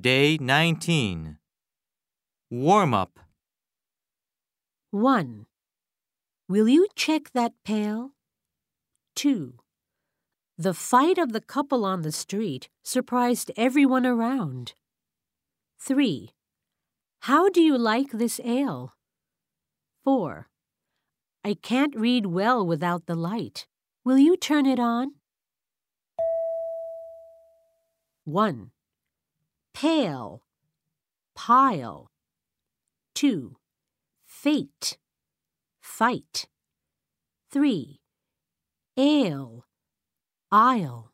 Day 19. Warm up. 1. Will you check that pail? 2. The fight of the couple on the street surprised everyone around. 3. How do you like this ale? 4. I can't read well without the light. Will you turn it on? 1. Pail, pile. 2. Fate, fight. 3. Ale, aisle.